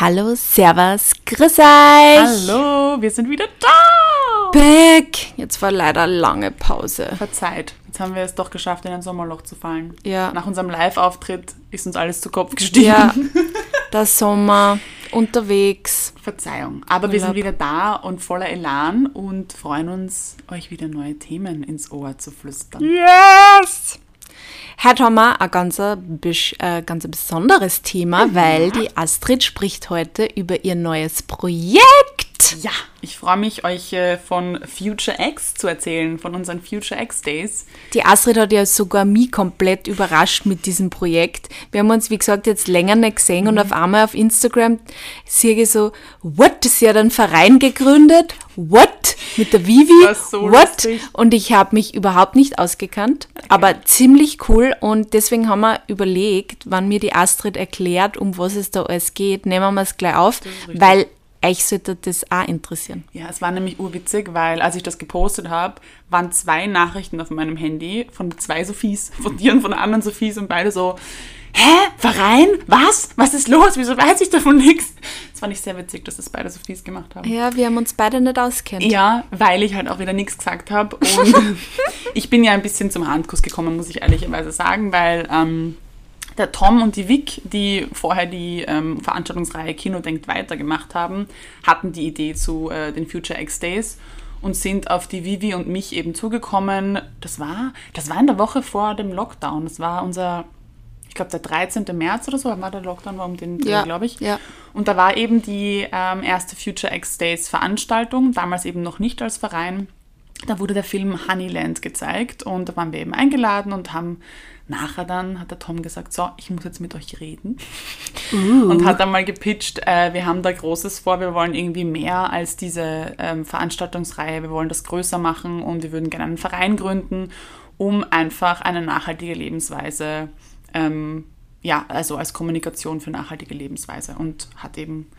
Hallo, Servus, grüß euch. Hallo, wir sind wieder da. Back. Jetzt war leider lange Pause. Verzeiht. Jetzt haben wir es doch geschafft, in ein Sommerloch zu fallen. Ja. Nach unserem Live-Auftritt ist uns alles zu Kopf gestiegen. Ja, der Sommer, unterwegs. Verzeihung. Aber wir sind Urlaub. wieder da und voller Elan und freuen uns, euch wieder neue Themen ins Ohr zu flüstern. Yes! Heute haben wir ein ganz, besch- äh, ganz besonderes Thema, weil die Astrid spricht heute über ihr neues Projekt. Ja, ich freue mich, euch äh, von Future X zu erzählen, von unseren Future X Days. Die Astrid hat ja sogar mich komplett überrascht mit diesem Projekt. Wir haben uns, wie gesagt, jetzt länger nicht gesehen Mhm. und auf einmal auf Instagram sehe ich so, what, sie hat einen Verein gegründet, what, mit der Vivi, so what, lustig. und ich habe mich überhaupt nicht ausgekannt, aber ziemlich cool. Und deswegen haben wir überlegt, wann mir die Astrid erklärt, um was es da alles geht, nehmen wir es gleich auf, weil euch sollte das auch interessieren. Ja, es war nämlich urwitzig, weil als ich das gepostet habe, waren zwei Nachrichten auf meinem Handy von zwei Sophies, von dir und von der anderen Sophies und beide so, hä, Verein? Was? Was ist los? Wieso weiß ich davon nichts? Das fand ich sehr witzig, dass das beide Sophies gemacht haben. Ja, wir haben uns beide nicht auskennt. Ja, weil ich halt auch wieder nichts gesagt habe. Und ich bin ja ein bisschen zum Handkuss gekommen, muss ich ehrlicherweise sagen, weil ähm, der Tom und die Vic, die vorher die ähm, Veranstaltungsreihe Kino denkt weiter gemacht haben, hatten die Idee zu äh, den Future X Days und sind auf die Vivi und mich eben zugekommen. Das war, das war in der Woche vor dem Lockdown. Das war unser, ich glaube, der 13. März oder so, war der Lockdown war um den, Dreh, Ja, glaube ich. ja. Und da war eben die ähm, erste Future X Days Veranstaltung, damals eben noch nicht als Verein. Da wurde der Film Honeyland gezeigt und da waren wir eben eingeladen und haben nachher dann, hat der Tom gesagt, so, ich muss jetzt mit euch reden. Und hat dann mal gepitcht, äh, wir haben da Großes vor, wir wollen irgendwie mehr als diese ähm, Veranstaltungsreihe, wir wollen das größer machen und wir würden gerne einen Verein gründen, um einfach eine nachhaltige Lebensweise ähm, ja, also als Kommunikation für nachhaltige Lebensweise und hat eben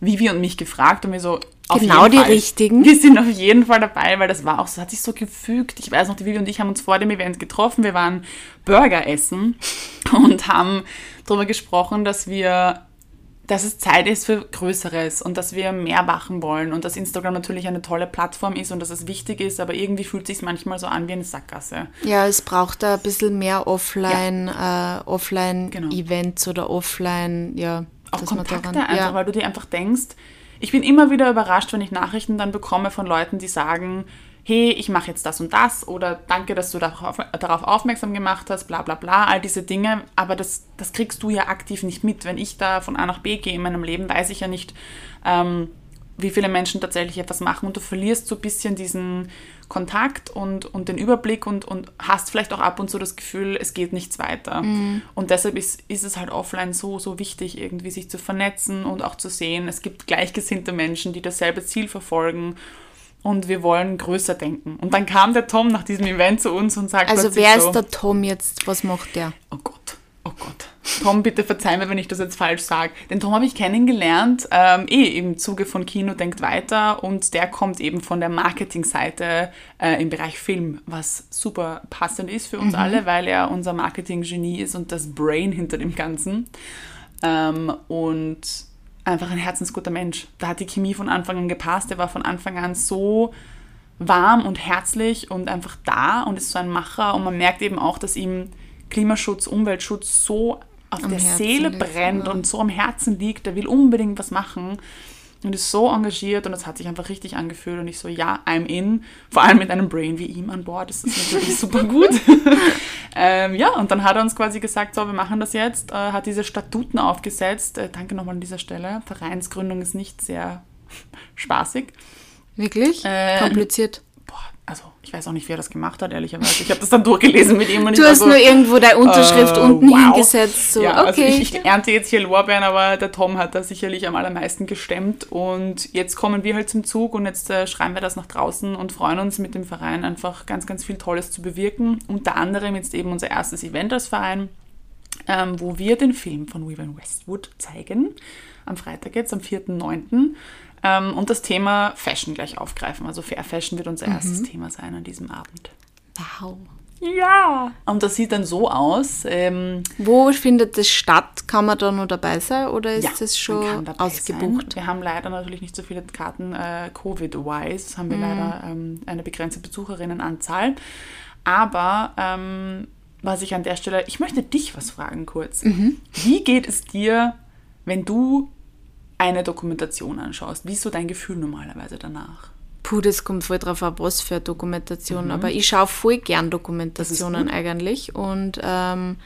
Vivi und mich gefragt und wir so auf Genau die Fall, richtigen. Wir sind auf jeden Fall dabei, weil das war auch so, hat sich so gefügt. Ich weiß noch, die Vivi und ich haben uns vor dem Event getroffen. Wir waren Burger essen und haben darüber gesprochen, dass wir dass es Zeit ist für Größeres und dass wir mehr machen wollen und dass Instagram natürlich eine tolle Plattform ist und dass es wichtig ist, aber irgendwie fühlt es sich manchmal so an wie eine Sackgasse. Ja, es braucht da ein bisschen mehr Offline, äh, Offline-Events oder Offline, ja. auch Kontakte daran- einfach, ja. weil du dir einfach denkst, ich bin immer wieder überrascht, wenn ich Nachrichten dann bekomme von Leuten, die sagen, hey, ich mache jetzt das und das oder danke, dass du darauf, darauf aufmerksam gemacht hast, bla bla bla, all diese Dinge, aber das, das kriegst du ja aktiv nicht mit. Wenn ich da von A nach B gehe in meinem Leben, weiß ich ja nicht, ähm, wie viele Menschen tatsächlich etwas machen und du verlierst so ein bisschen diesen Kontakt und, und den Überblick und, und hast vielleicht auch ab und zu das Gefühl, es geht nichts weiter. Und deshalb ist, ist es halt offline so, so wichtig, irgendwie sich zu vernetzen und auch zu sehen, es gibt gleichgesinnte Menschen, die dasselbe Ziel verfolgen und wir wollen größer denken. Und dann kam der Tom nach diesem Event zu uns und sagt Also wer so, ist der Tom jetzt? Was macht der? Oh Gott, oh Gott. Tom, bitte verzeih mir, wenn ich das jetzt falsch sage. Den Tom habe ich kennengelernt, ähm, eh im Zuge von Kino Denkt Weiter und der kommt eben von der Marketingseite äh, im Bereich Film, was super passend ist für uns alle, weil er unser Marketing-Genie ist und das Brain hinter dem Ganzen. Ähm, und einfach ein herzensguter Mensch. Da hat die Chemie von Anfang an gepasst. Er war von Anfang an so warm und herzlich und einfach da und ist so ein Macher. Und man merkt eben auch, dass ihm Klimaschutz, Umweltschutz so auf Am der Herzen Seele brennt ja. und so am Herzen liegt. Er will unbedingt was machen und ist so engagiert und das hat sich einfach richtig angefühlt. Und ich so, ja, I'm in. Vor allem mit einem Brain wie ihm an Bord. Das ist natürlich super gut. ähm, ja, und dann hat er uns quasi gesagt, so, wir machen das jetzt. Äh, hat diese Statuten aufgesetzt. Äh, danke nochmal an dieser Stelle. Vereinsgründung ist nicht sehr spaßig. Wirklich? Äh, Kompliziert. Also ich weiß auch nicht, wer das gemacht hat, ehrlicherweise. Ich habe das dann durchgelesen mit ihm und Du ich hast so, nur irgendwo deine Unterschrift äh, unten wow. hingesetzt. So, ja, also okay. ich, ich ernte jetzt hier Lorbeeren, aber der Tom hat da sicherlich am allermeisten gestemmt. Und jetzt kommen wir halt zum Zug und jetzt äh, schreiben wir das nach draußen und freuen uns mit dem Verein einfach ganz, ganz viel Tolles zu bewirken. Unter anderem jetzt eben unser erstes Event als Verein, ähm, wo wir den Film von Vivian Westwood zeigen. Am Freitag jetzt, am 4.9. Ähm, und das Thema Fashion gleich aufgreifen. Also Fair Fashion wird unser erstes Thema sein an diesem Abend. wow. Ja. Und das sieht dann so aus. Ähm, Wo findet das statt? Kann man da nur dabei sein oder ist ja, das schon ausgebucht? Sein. Wir haben leider natürlich nicht so viele Karten äh, Covid-wise, haben wir Mhm. leider ähm, eine begrenzte Besucherinnenanzahl. Aber ähm, was ich an der Stelle, ich möchte dich was fragen kurz. Mhm. Wie geht es dir, wenn du eine Dokumentation anschaust? Wie ist so dein Gefühl normalerweise danach? Puh, das kommt voll drauf an, was für eine Dokumentation. Mhm. Aber ich schaue voll gern Dokumentationen eigentlich. Und ähm,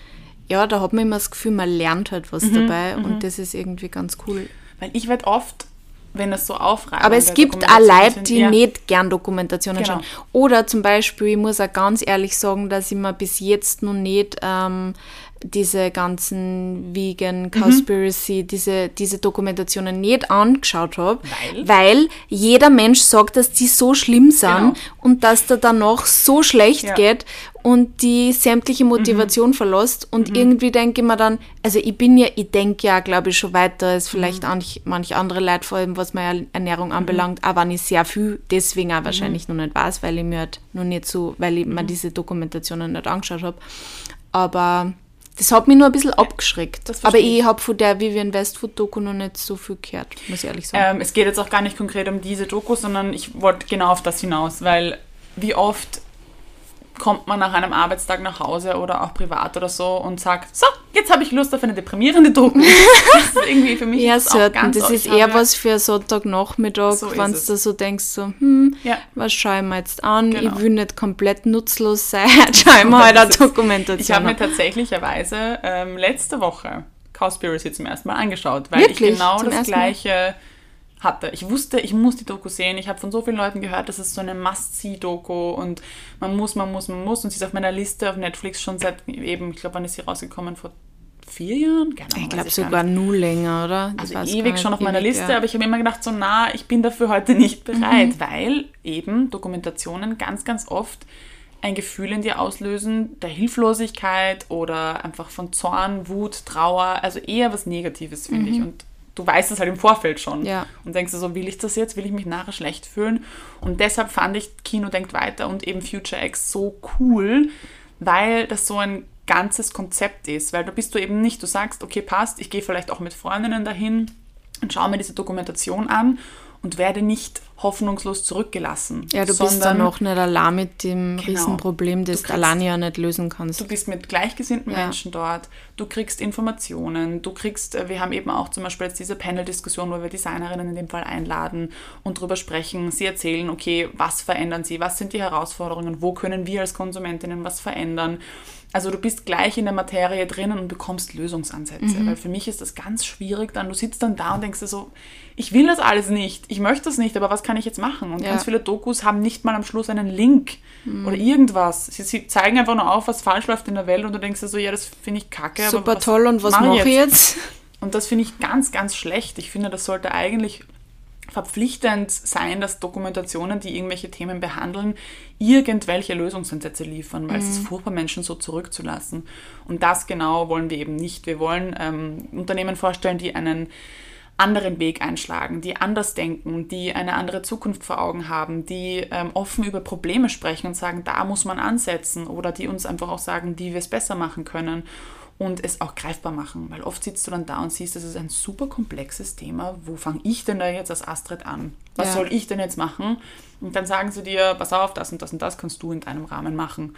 ja, da hat man immer das Gefühl, man lernt halt was Mhm, dabei. Und das ist irgendwie ganz cool. Weil ich werde oft, wenn es so aufreibt. Aber es gibt auch Leute, die nicht gern Dokumentationen Genau. schauen. Oder zum Beispiel, ich muss auch ganz ehrlich sagen, dass ich mir bis jetzt noch nicht ähm, diese ganzen Vegan Conspiracy, diese, diese Dokumentationen nicht angeschaut habe. Weil? Weil jeder Mensch sagt, dass die so schlimm sind Genau. und dass der danach so schlecht Ja. Mhm. geht und die sämtliche Motivation verlässt. Und irgendwie denke ich mir dann, also ich bin ja, ich denke ja, glaube ich, schon weiter als vielleicht Mhm. manch, manch andere Leute, vor allem was meine Ernährung anbelangt, aber nicht sehr viel, deswegen Mhm. auch wahrscheinlich noch nicht weiß, weil ich mir halt noch nicht so, weil ich mir diese Dokumentationen nicht angeschaut habe. Aber das hat mich nur ein bisschen abgeschreckt. Aber ich habe von der Vivian Westwood Doku noch nicht so viel gehört, muss ich ehrlich sagen. Ähm, es geht jetzt auch gar nicht konkret um diese Doku, sondern ich wollte genau auf das hinaus, weil wie oft kommt man nach einem Arbeitstag nach Hause oder auch privat oder so und sagt, so, jetzt habe ich Lust auf eine deprimierende Doku. das ist irgendwie für mich Eher ist das auch ganz Das ist eher was für Sonntagnachmittag, So wenn du so denkst, so, hm, Ja. was schaue ich mir jetzt an? Genau. Ich will nicht komplett nutzlos sein. Schau ich mir halt eine Dokumentation Ich habe mir tatsächlicherweise ähm, letzte Woche Cowspiracy zum ersten Mal angeschaut, weil Wirklich? ich genau Zum das ersten Mal? Hatte. Ich wusste, ich muss die Doku sehen. Ich habe von so vielen Leuten gehört, das ist so eine Must-See-Doku und man muss, man muss, man muss. Und sie ist auf meiner Liste auf Netflix schon seit eben, ich glaube, wann ist sie rausgekommen? Vor vier Jahren? Keine Ahnung, Ich glaube sogar nur länger, oder? Ich Also ewig schon auf meiner ewig, Liste, ja. Mhm. aber ich habe immer gedacht, so na, ich bin dafür heute nicht bereit, weil eben Dokumentationen ganz, ganz oft ein Gefühl in dir auslösen der Hilflosigkeit oder einfach von Zorn, Wut, Trauer, also eher was Negatives, finde ich. Und du weißt es halt im Vorfeld schon. Ja. Und denkst du so, will ich das jetzt? Will ich mich nachher schlecht fühlen? Und deshalb fand ich Kino denkt weiter und eben Future X so cool, weil das so ein ganzes Konzept ist. Weil da bist du eben nicht, du sagst, okay, passt, ich gehe vielleicht auch mit Freundinnen dahin und schaue mir diese Dokumentation an und werde nicht hoffnungslos zurückgelassen. Ja, du bist dann noch nicht allein mit dem Genau. Riesenproblem, das Du kriegst- alleine ja nicht lösen kannst. Du bist mit gleichgesinnten Ja. Menschen dort, du kriegst Informationen, du kriegst, äh, wir haben eben auch zum Beispiel jetzt diese Panel-Diskussion, wo wir Designerinnen in dem Fall einladen und drüber sprechen. Sie erzählen, okay, was verändern sie, was sind die Herausforderungen, wo können wir als Konsumentinnen was verändern. Also du bist gleich in der Materie drinnen und bekommst Lösungsansätze. Mhm. Weil für mich ist das ganz schwierig dann. Du sitzt dann da und denkst dir so, ich will das alles nicht, ich möchte das nicht, aber was kann ich jetzt machen? Und Ja. ganz viele Dokus haben nicht mal am Schluss einen Link oder irgendwas. Sie, sie zeigen einfach nur auf, was falsch läuft in der Welt und du denkst dir so, ja, das finde ich kacke. Super toll, und was mache ich jetzt? Und das finde ich ganz, ganz schlecht. Ich finde, das sollte eigentlich verpflichtend sein, dass Dokumentationen, die irgendwelche Themen behandeln, irgendwelche Lösungsansätze liefern, weil es ist furchtbar, Menschen so zurückzulassen. Und das genau wollen wir eben nicht. Wir wollen ähm, Unternehmen vorstellen, die einen anderen Weg einschlagen, die anders denken, die eine andere Zukunft vor Augen haben, die ähm, offen über Probleme sprechen und sagen, da muss man ansetzen oder die uns einfach auch sagen, wie wir es besser machen können und es auch greifbar machen, weil oft sitzt du dann da und siehst, das ist ein super komplexes Thema, wo fange ich denn da jetzt als Astrid an? Was Ja. soll ich denn jetzt machen? Und dann sagen sie dir, pass auf, das und das und das kannst du in deinem Rahmen machen.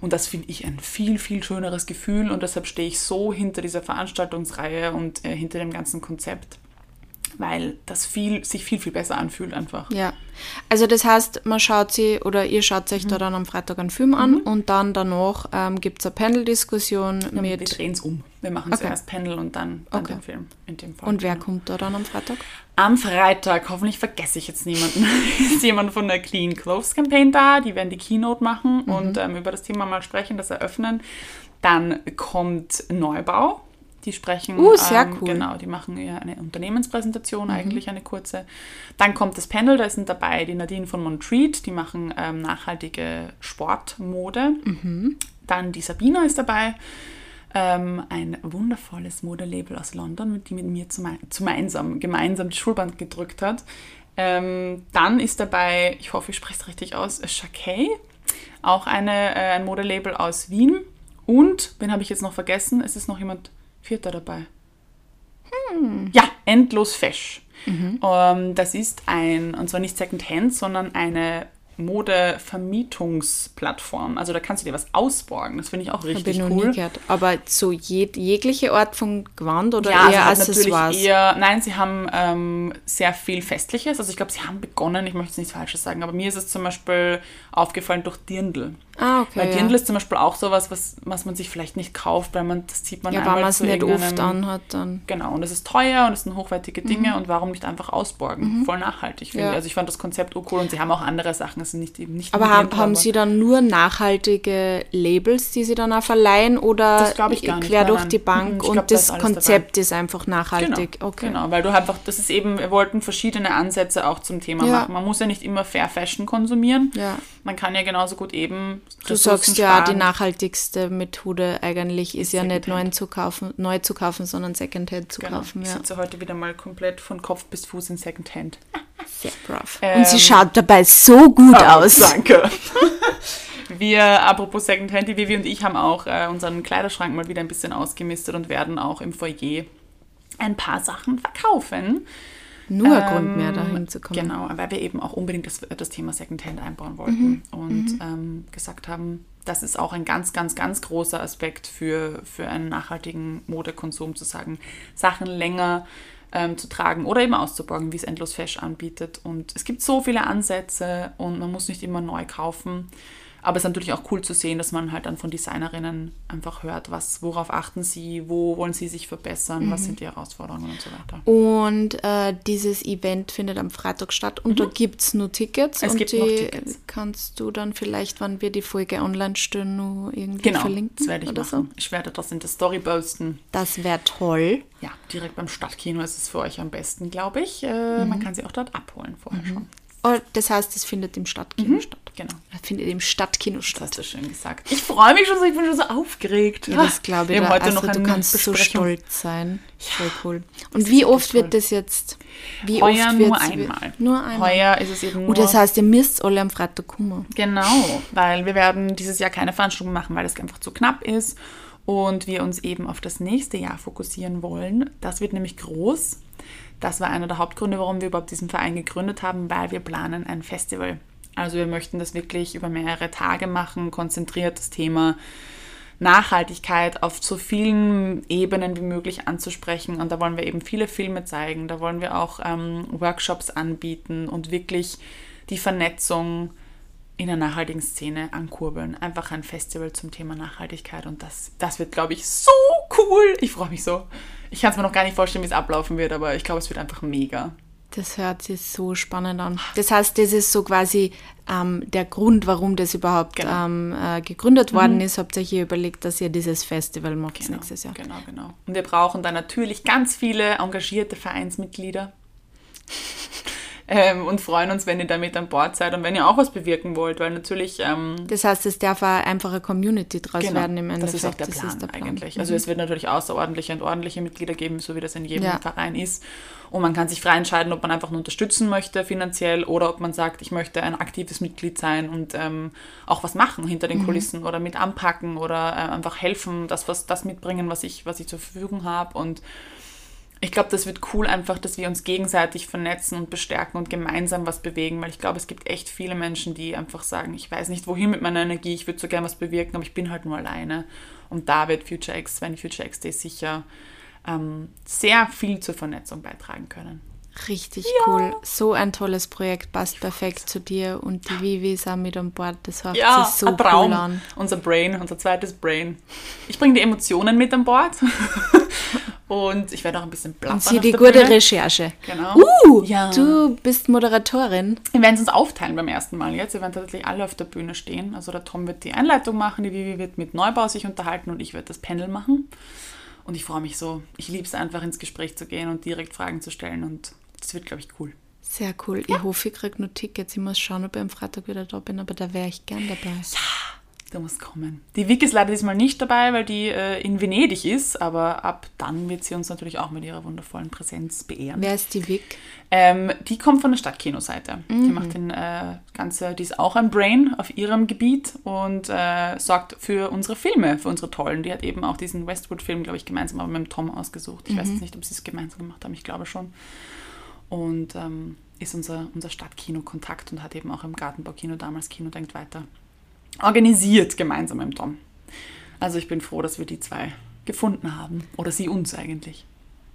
Und das finde ich ein viel, viel schöneres Gefühl und deshalb stehe ich so hinter dieser Veranstaltungsreihe und äh, hinter dem ganzen Konzept, weil das viel, sich viel, viel besser anfühlt einfach. Ja, also das heißt, man schaut sie oder ihr schaut euch Mhm. da dann am Freitag einen Film an und dann danach ähm, gibt es eine Panel-Diskussion Wir mit. drehen es um. Wir machen Okay. zuerst Panel und dann, dann Okay. den Film in dem Fall. Und wer Genau. kommt da dann am Freitag? Am Freitag, hoffentlich vergesse ich jetzt niemanden, ist jemand von der Clean Clothes Campaign da. Die werden die Keynote machen Mhm. und ähm, über das Thema mal sprechen, das eröffnen. Dann kommt Neubau. Die sprechen. Uh, sehr ähm, cool. Mhm. Genau, die machen ja eine Unternehmenspräsentation, eigentlich eine kurze. Dann kommt das Panel, da sind dabei die Nadine von Montreat, die machen ähm, nachhaltige Sportmode. Mhm. Dann die Sabina ist dabei, ähm, ein wundervolles Modelabel aus London, die mit mir zume- gemeinsam, gemeinsam die Schulband gedrückt hat. Ähm, dann ist dabei, ich hoffe, ich spreche es richtig aus, Shakay. auch eine, äh, ein Modelabel aus Wien. Und, wen habe ich jetzt noch vergessen? Es ist noch jemand Vierter dabei. Ja, Endlos Fesch. Ähm, das ist ein, und zwar nicht Secondhand, sondern eine Modevermietungsplattform. Also da kannst du dir was ausborgen. Das finde ich auch ich richtig noch cool. nie gehört. Aber so jeg jegliche Art von Gewand oder Ja, eher also Accessoires? eher, nein, sie haben ähm, sehr viel Festliches. Also ich glaube, sie haben begonnen, ich möchte jetzt nichts Falsches sagen, aber mir ist es zum Beispiel aufgefallen durch Dirndl. Ah, okay. Weil ja. Dirndl ist zum Beispiel auch sowas, was, was man sich vielleicht nicht kauft, weil man, das zieht man ja, einmal wenn man es nicht oft anhat, dann. Genau, und es ist teuer und es sind hochwertige Dinge und warum nicht einfach ausborgen? Voll nachhaltig, finde Mhm. Ja. ich. Also ich fand das Konzept auch cool und sie haben auch andere Sachen, es sind nicht eben nicht Aber haben, haben Sie dann nur nachhaltige Labels, die Sie dann auch verleihen oder Das ich gar nicht, quer nein, durch die Mhm, Bank und glaub, da das alles Konzept ist einfach nachhaltig? Genau, okay. genau, weil du einfach, das ist eben, wir wollten verschiedene Ansätze auch zum Thema Ja. machen. Man muss ja nicht immer Fair Fashion konsumieren. Ja. Man kann ja genauso gut eben Du sagst ja, die nach nachhaltigste Methode eigentlich ist ja nicht neu zu kaufen, neu zu kaufen, sondern Secondhand zu Genau. kaufen. Ich Ja. sitze heute wieder mal komplett von Kopf bis Fuß in Secondhand. Sehr brav. Ähm, Und sie schaut dabei so gut Ah, aus. Danke. Wir, apropos Secondhand, die Vivi und ich haben auch äh, unseren Kleiderschrank mal wieder ein bisschen ausgemistet und werden auch im Foyer ein paar Sachen verkaufen. Nur ein Grund mehr, dahin zu kommen. Genau, weil wir eben auch unbedingt das, das Thema Secondhand einbauen wollten und Ähm, gesagt haben, das ist auch ein ganz, ganz, ganz großer Aspekt für, für einen nachhaltigen Modekonsum, zu sagen, Sachen länger ähm, zu tragen oder eben auszuborgen, wie es Endlos Fesch anbietet. Und es gibt so viele Ansätze und man muss nicht immer neu kaufen. Aber es ist natürlich auch cool zu sehen, dass man halt dann von Designerinnen einfach hört, was, worauf achten sie, wo wollen sie sich verbessern, Mhm. was sind die Herausforderungen und so weiter. Und äh, dieses Event findet am Freitag statt und da gibt es nur Tickets. Mhm. Es und gibt die noch Tickets. kannst du dann vielleicht, wenn wir die Folge online stellen, nur irgendwie Genau, verlinken. das werde ich oder machen. Ich werde das in der Story posten. So. Das wäre toll. Ja, direkt beim Stadtkino ist es für euch am besten, glaube ich. Äh, Mhm. Man kann sie auch dort abholen vorher schon. Oh, das heißt, es findet im Stadtkino statt. Genau, Es findet im Stadtkino das statt. hast du schön gesagt. Ich freue mich schon so, ich bin schon so aufgeregt. Ja, das glaube ich. Wir haben da. heute also, noch du kannst so stolz sein. Voll cool. das Und wie oft toll. wird das jetzt? Wie Heuer oft nur einmal. Nur einmal. Heuer ist es eben nur... Und das heißt, ihr müsst alle am Freitag kommen. Genau, weil wir werden dieses Jahr keine Veranstaltung machen, weil es einfach zu knapp ist und wir uns eben auf das nächste Jahr fokussieren wollen. Das wird nämlich groß. Das war einer der Hauptgründe, warum wir überhaupt diesen Verein gegründet haben, weil wir planen ein Festival. Also wir möchten das wirklich über mehrere Tage machen, konzentriert das Thema Nachhaltigkeit auf so vielen Ebenen wie möglich anzusprechen. Und da wollen wir eben viele Filme zeigen, da wollen wir auch ähm, Workshops anbieten und wirklich die Vernetzung in der nachhaltigen Szene ankurbeln. Einfach ein Festival zum Thema Nachhaltigkeit und das, das wird, glaube ich, so cool. Ich freue mich so. Ich kann es mir noch gar nicht vorstellen, wie es ablaufen wird, aber ich glaube, es wird einfach mega. Das hört sich so spannend an. Das heißt, das ist so quasi ähm, der Grund, warum das überhaupt Genau. ähm, äh, gegründet worden ist. Habt ihr euch hier überlegt, dass ihr dieses Festival macht Genau, nächstes Jahr. genau, genau. Und wir brauchen dann natürlich ganz viele engagierte Vereinsmitglieder. ähm, und freuen uns, wenn ihr damit an Bord seid und wenn ihr auch was bewirken wollt, weil natürlich ähm, Das heißt, es darf auch einfach eine Community draus Genau, werden im Endeffekt. das ist auch der Das Plan, ist der Plan. Mhm. eigentlich. Also es wird natürlich außerordentliche und ordentliche Mitglieder geben, so wie das in jedem Ja. Verein ist. Und man kann sich frei entscheiden, ob man einfach nur unterstützen möchte finanziell oder ob man sagt, ich möchte ein aktives Mitglied sein und ähm, auch was machen hinter Mhm. den Kulissen oder mit anpacken oder äh, einfach helfen, das, was, das mitbringen, was ich, was ich zur Verfügung habe. Und ich glaube, das wird cool einfach, dass wir uns gegenseitig vernetzen und bestärken und gemeinsam was bewegen, weil ich glaube, es gibt echt viele Menschen, die einfach sagen, ich weiß nicht, wohin mit meiner Energie, ich würde so gern was bewirken, aber ich bin halt nur alleine. Und da wird Future X, wenn Future X Day sicher ähm, sehr viel zur Vernetzung beitragen können. Richtig cool. So ein tolles Projekt, passt perfekt zu dir und die Vivi ist auch mit an Bord. Das hört Ja, sich so ein Traum. cool an. Unser Brain, unser zweites Brain. Ich bringe die Emotionen mit an Bord und ich werde auch ein bisschen plappern Und sie die gute Bühne. Recherche. Genau. Uh, Ja. du bist Moderatorin. Wir werden es uns aufteilen beim ersten Mal jetzt. Wir werden tatsächlich alle auf der Bühne stehen. Also der Tom wird die Einleitung machen, die Vivi wird mit Neubau sich unterhalten und ich werde das Panel machen. Und ich freue mich so. Ich liebe es einfach ins Gespräch zu gehen und direkt Fragen zu stellen und das wird, glaube ich, cool. Sehr cool. Ich hoffe, ich kriege nur Tickets. Ich muss schauen, ob ich am Freitag wieder da bin, aber da wäre ich gern dabei. Du musst kommen. Die Vic ist leider diesmal nicht dabei, weil die äh, in Venedig ist, aber ab dann wird sie uns natürlich auch mit ihrer wundervollen Präsenz beehren. Wer ist die Vic? Ähm, die kommt von der Stadtkinoseite. Die macht den äh, ganze, die ist auch ein Brain auf ihrem Gebiet und äh, sorgt für unsere Filme, für unsere tollen. Die hat eben auch diesen Westwood-Film, glaube ich, gemeinsam aber mit dem Tom ausgesucht. Ich weiß jetzt nicht, ob sie es gemeinsam gemacht haben, ich glaube schon. Und ähm, ist unser, unser Stadtkino-Kontakt und hat eben auch im Gartenbaukino damals Kino denkt weiter organisiert gemeinsam mit Tom. Also ich bin froh, dass wir die zwei gefunden haben. Oder sie uns eigentlich.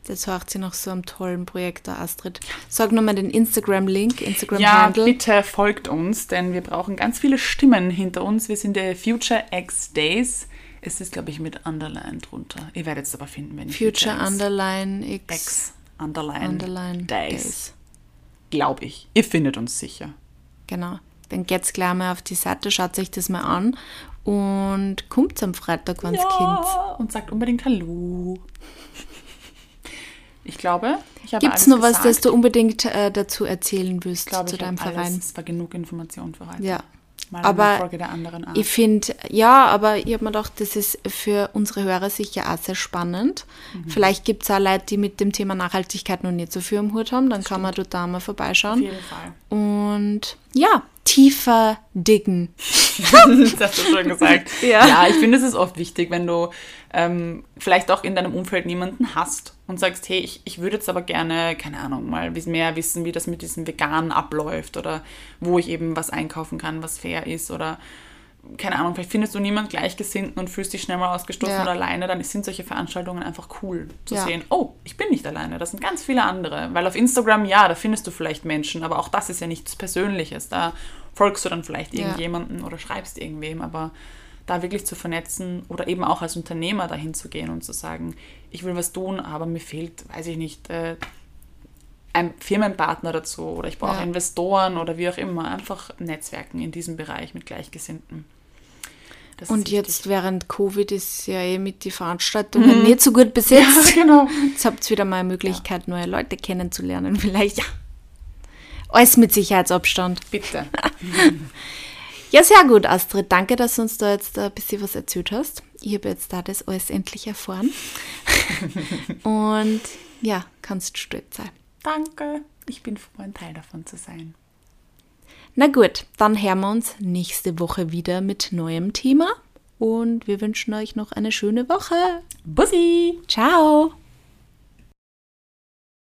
Das hört sie nach so einem tollen Projekt da, Astrid. Sag nochmal den Instagram-Link, Ja, Instagram-Handle. bitte folgt uns, denn wir brauchen ganz viele Stimmen hinter uns. Wir sind der Future X Days. Es ist, glaube ich, mit Underline drunter. Ihr werdet es aber finden, wenn ich Future Underline X, X Underline, Underline Days. Days. Glaube ich. Ihr findet uns sicher. Genau. Dann geht's gleich mal auf die Seite, schaut euch das mal an und kommt am Freitag, wenn's Kind. und sagt unbedingt Hallo. Ich glaube, ich habe Gibt's alles noch was, das du unbedingt äh, dazu erzählen willst Ich glaube, zu deinem alles. Verein? Es war genug Information für heute. Ja. Mal Aber eine Folge der anderen Art. Ich finde, ja, aber ich habe mir gedacht, das ist für unsere Hörer sicher auch sehr spannend. Mhm. Vielleicht gibt es auch Leute, die mit dem Thema Nachhaltigkeit noch nicht so viel am Hut haben. Dann kann man dort da mal Auf vorbeischauen. jeden Fall. Und ja, tiefer diggen. das hast du schon gesagt. Ja. ja, ich finde, es ist oft wichtig, wenn du ähm, vielleicht auch in deinem Umfeld niemanden hast und sagst, hey, ich, ich würde jetzt aber gerne, keine Ahnung, mal mehr wissen, wie das mit diesem Veganen abläuft oder wo ich eben was einkaufen kann, was fair ist oder keine Ahnung, vielleicht findest du niemand Gleichgesinnten und fühlst dich schnell mal ausgestoßen Ja. oder alleine, dann sind solche Veranstaltungen einfach cool zu Ja. sehen, oh, ich bin nicht alleine, das sind ganz viele andere. Weil auf Instagram, ja, da findest du vielleicht Menschen, aber auch das ist ja nichts Persönliches. Da folgst du dann vielleicht Ja. irgendjemanden oder schreibst irgendwem, aber da wirklich zu vernetzen oder eben auch als Unternehmer dahin zu gehen und zu sagen, ich will was tun, aber mir fehlt, weiß ich nicht, äh, ein Firmenpartner dazu oder ich brauche Ja. Investoren oder wie auch immer. Einfach Netzwerken in diesem Bereich mit Gleichgesinnten. Das Und jetzt während Covid ist ja eh mit die Veranstaltungen nicht so gut besetzt. Ja, genau. Jetzt habt ihr wieder mal eine Möglichkeit, neue Leute kennenzulernen. Vielleicht. Ja. Alles mit Sicherheitsabstand. Bitte. Ja, sehr gut, Astrid. Danke, dass du uns da jetzt ein bisschen was erzählt hast. Ich habe jetzt da das alles endlich erfahren. Und ja, kannst stolz sein. Danke. Ich bin froh, ein Teil davon zu sein. Na gut, dann hören wir uns nächste Woche wieder mit neuem Thema. Und wir wünschen euch noch eine schöne Woche. Bussi! Ciao!